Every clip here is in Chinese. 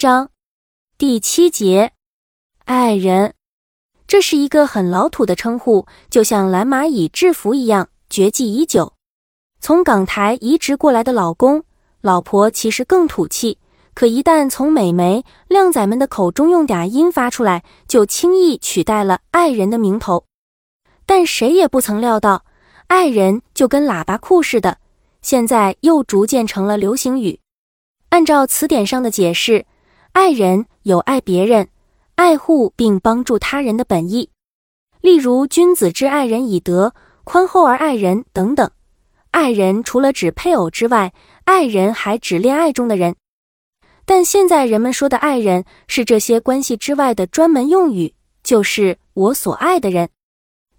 章第七节，爱人。这是一个很老土的称呼，就像蓝蚂蚁制服一样，绝迹已久。从港台移植过来的老公、老婆其实更土气，可一旦从美眉、靓仔们的口中用点音发出来，就轻易取代了爱人的名头。但谁也不曾料到，爱人就跟喇叭裤似的，现在又逐渐成了流行语。按照词典上的解释，爱人有爱别人、爱护并帮助他人的本意。例如“君子之爱人以德，宽厚而爱人”等等。爱人除了指配偶之外，爱人还指恋爱中的人。但现在人们说的爱人是这些关系之外的专门用语，就是我所爱的人。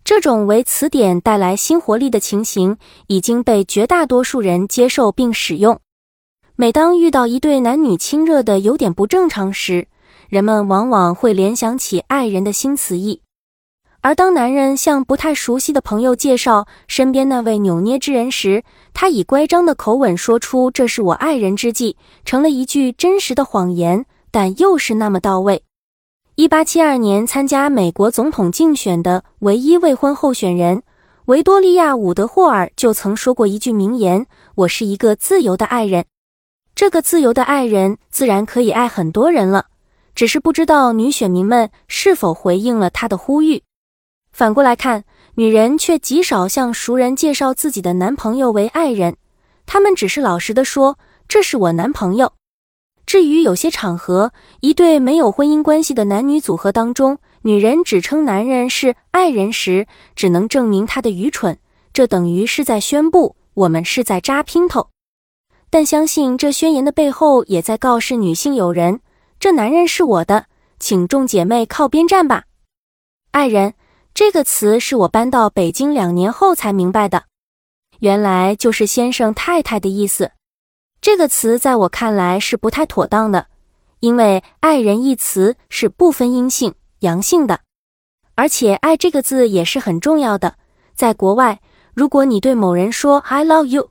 这种为词典带来新活力的情形已经被绝大多数人接受并使用。每当遇到一对男女亲热的有点不正常时，人们往往会联想起爱人的新词义；而当男人向不太熟悉的朋友介绍身边那位扭捏之人时，他以乖张的口吻说出“这是我爱人”之际，成了一句真实的谎言，但又是那么到位。一八七二年参加美国总统竞选的唯一未婚候选人维多利亚·伍德霍尔就曾说过一句名言：“我是一个自由的爱人。”这个自由的爱人自然可以爱很多人了，只是不知道女选民们是否回应了他的呼吁。反过来看，女人却极少向熟人介绍自己的男朋友为爱人，她们只是老实的说：“这是我男朋友。”至于有些场合，一对没有婚姻关系的男女组合当中，女人只称男人是爱人时，只能证明他的愚蠢。这等于是在宣布我们是在扎姘头。但相信这宣言的背后，也在告示女性友人：这男人是我的，请众姐妹靠边站吧。爱人这个词是我搬到北京两年后才明白的，原来就是先生太太的意思。这个词在我看来是不太妥当的，因为爱人一词是不分阴性阳性的，而且爱这个字也是很重要的。在国外，如果你对某人说 I love you。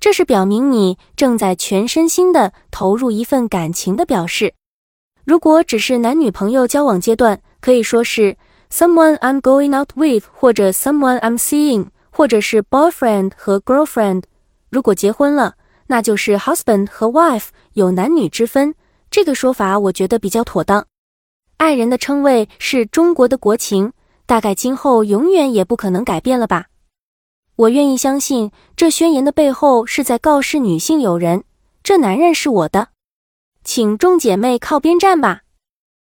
这是表明你正在全身心的投入一份感情的表示。如果只是男女朋友交往阶段，可以说是 someone I'm going out with，或者 someone I'm seeing，或者是 boyfriend 和 girlfriend。如果结婚了，那就是 husband 和 wife，有男女之分。这个说法我觉得比较妥当。爱人的称谓是中国的国情，大概今后永远也不可能改变了吧。我愿意相信，这宣言的背后是在告示女性友人：这男人是我的，请众姐妹靠边站吧。